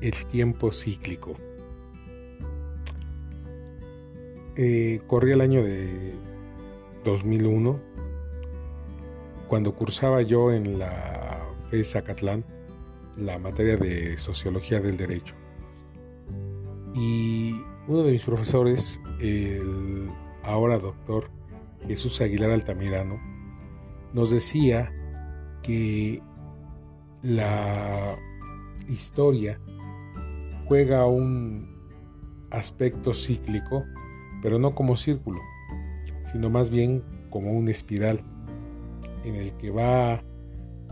el tiempo cíclico. Eh, corría el año de 2001, cuando cursaba yo en la FES Zacatlán la materia de Sociología del Derecho. Y uno de mis profesores, el ahora doctor Jesús Aguilar Altamirano, nos decía que la historia juega un aspecto cíclico, pero no como círculo, sino más bien como una espiral en el que va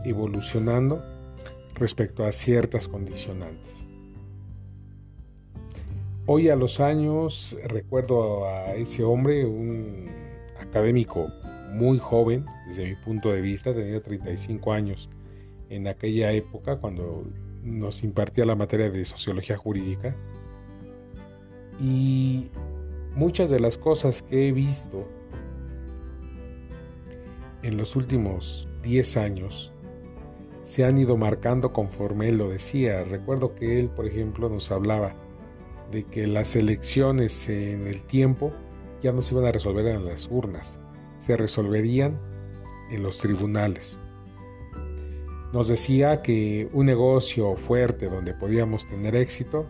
evolucionando respecto a ciertas condicionantes. Hoy a los años recuerdo a ese hombre, un académico muy joven, desde mi punto de vista, tenía 35 años en aquella época cuando nos impartía la materia de sociología jurídica. Y muchas de las cosas que he visto en los últimos 10 años se han ido marcando conforme él lo decía. Recuerdo que él, por ejemplo, nos hablaba de que las elecciones en el tiempo ya no se iban a resolver en las urnas, se resolverían en los tribunales. Nos decía que un negocio fuerte donde podíamos tener éxito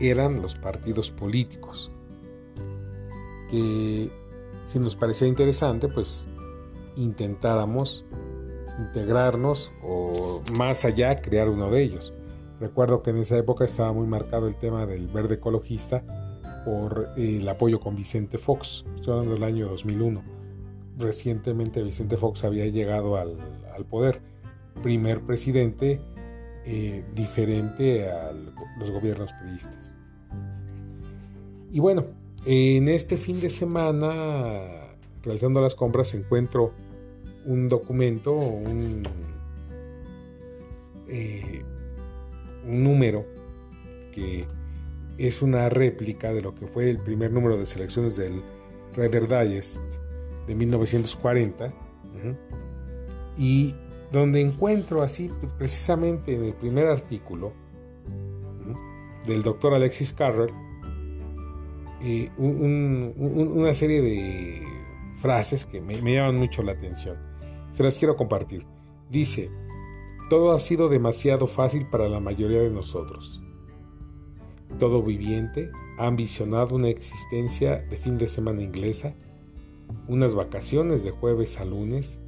eran los partidos políticos. Que si nos parecía interesante, pues intentáramos integrarnos o más allá crear uno de ellos. Recuerdo que en esa época estaba muy marcado el tema del verde ecologista por el apoyo con Vicente Fox. Estoy hablando del año 2001. Recientemente Vicente Fox había llegado al, al poder primer presidente eh, diferente a los gobiernos periodistas. Y bueno, en este fin de semana, realizando las compras, encuentro un documento, un, eh, un número que es una réplica de lo que fue el primer número de selecciones del Reader Digest de 1940. Y donde encuentro así precisamente en el primer artículo del doctor Alexis Carrel eh, una serie de frases que me, me llaman mucho la atención. Se las quiero compartir. Dice, todo ha sido demasiado fácil para la mayoría de nosotros. Todo viviente ha ambicionado una existencia de fin de semana inglesa, unas vacaciones de jueves a lunes,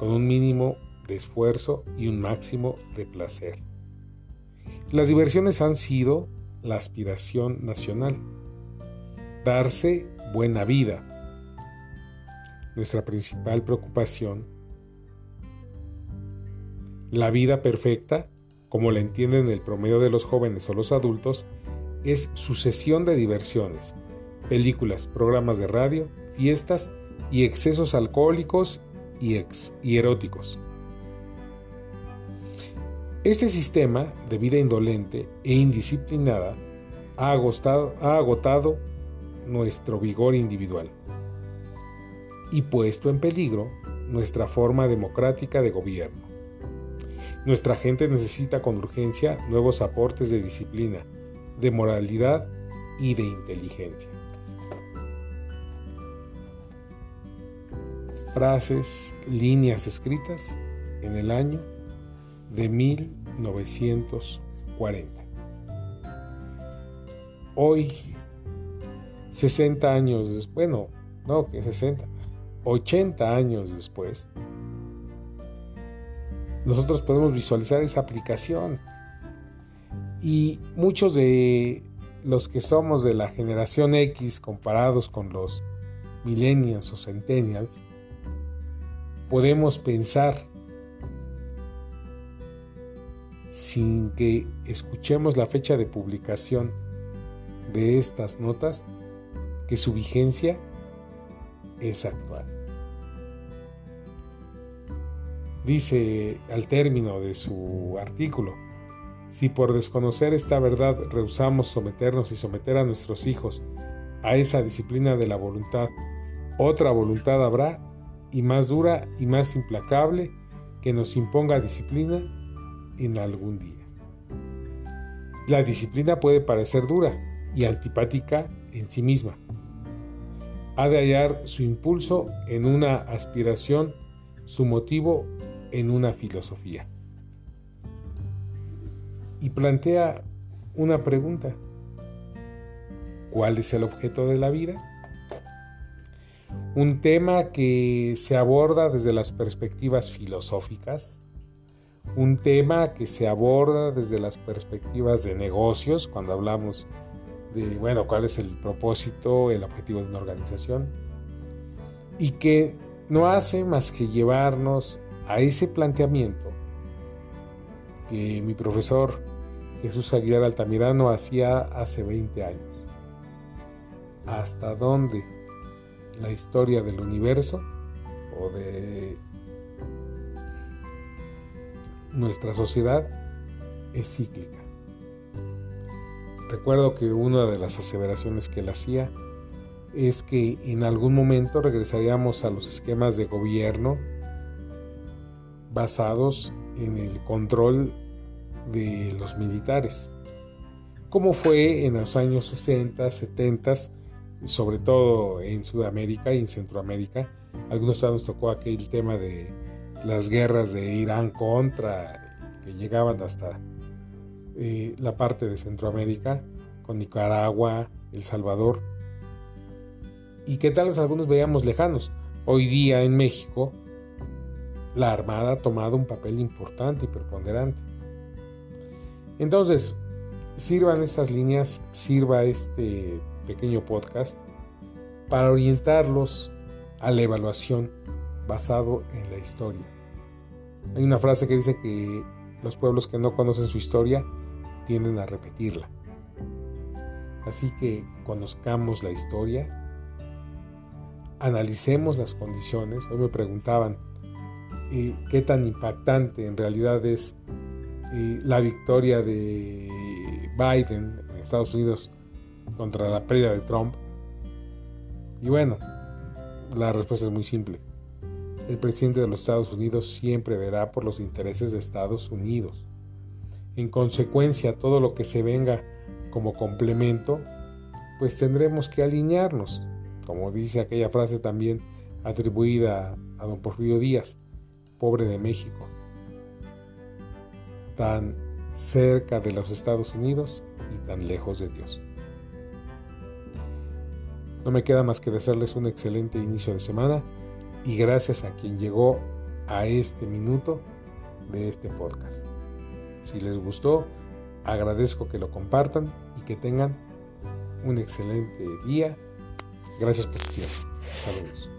con un mínimo de esfuerzo y un máximo de placer. Las diversiones han sido la aspiración nacional. Darse buena vida. Nuestra principal preocupación. La vida perfecta, como la entienden el promedio de los jóvenes o los adultos, es sucesión de diversiones, películas, programas de radio, fiestas y excesos alcohólicos y, eróticos. Este sistema de vida indolente e indisciplinada ha agotado, ha agotado nuestro vigor individual y puesto en peligro nuestra forma democrática de gobierno. Nuestra gente necesita con urgencia nuevos aportes de disciplina, de moralidad y de inteligencia. Frases, líneas escritas en el año de 1940. Hoy, 60 años después, bueno, no, que 60, 80 años después, nosotros podemos visualizar esa aplicación. Y muchos de los que somos de la generación X comparados con los millennials o centennials, podemos pensar sin que escuchemos la fecha de publicación de estas notas que su vigencia es actual. Dice al término de su artículo, si por desconocer esta verdad rehusamos someternos y someter a nuestros hijos a esa disciplina de la voluntad, otra voluntad habrá y más dura y más implacable que nos imponga disciplina en algún día. La disciplina puede parecer dura y antipática en sí misma. Ha de hallar su impulso en una aspiración, su motivo en una filosofía. Y plantea una pregunta. ¿Cuál es el objeto de la vida? Un tema que se aborda desde las perspectivas filosóficas, un tema que se aborda desde las perspectivas de negocios, cuando hablamos de, bueno, cuál es el propósito, el objetivo de una organización, y que no hace más que llevarnos a ese planteamiento que mi profesor Jesús Aguilar Altamirano hacía hace 20 años. ¿Hasta dónde la historia del universo o de nuestra sociedad es cíclica. Recuerdo que una de las aseveraciones que él hacía es que en algún momento regresaríamos a los esquemas de gobierno basados en el control de los militares, como fue en los años 60, 70, sobre todo en Sudamérica y en Centroamérica. Algunos nos tocó aquel tema de las guerras de Irán contra, que llegaban hasta eh, la parte de Centroamérica, con Nicaragua, El Salvador, y que tal vez algunos veíamos lejanos. Hoy día en México, la Armada ha tomado un papel importante y preponderante. Entonces, sirvan estas líneas, sirva este pequeño podcast para orientarlos a la evaluación basado en la historia. Hay una frase que dice que los pueblos que no conocen su historia tienden a repetirla. Así que conozcamos la historia, analicemos las condiciones. Hoy me preguntaban eh, qué tan impactante en realidad es eh, la victoria de Biden en Estados Unidos contra la pérdida de Trump. Y bueno, la respuesta es muy simple el presidente de los Estados Unidos siempre verá por los intereses de Estados Unidos. En consecuencia, todo lo que se venga como complemento, pues tendremos que alinearnos, como dice aquella frase también atribuida a don Porfirio Díaz, pobre de México, tan cerca de los Estados Unidos y tan lejos de Dios. No me queda más que desearles un excelente inicio de semana y gracias a quien llegó a este minuto de este podcast. Si les gustó, agradezco que lo compartan y que tengan un excelente día. Gracias por su tiempo. Saludos.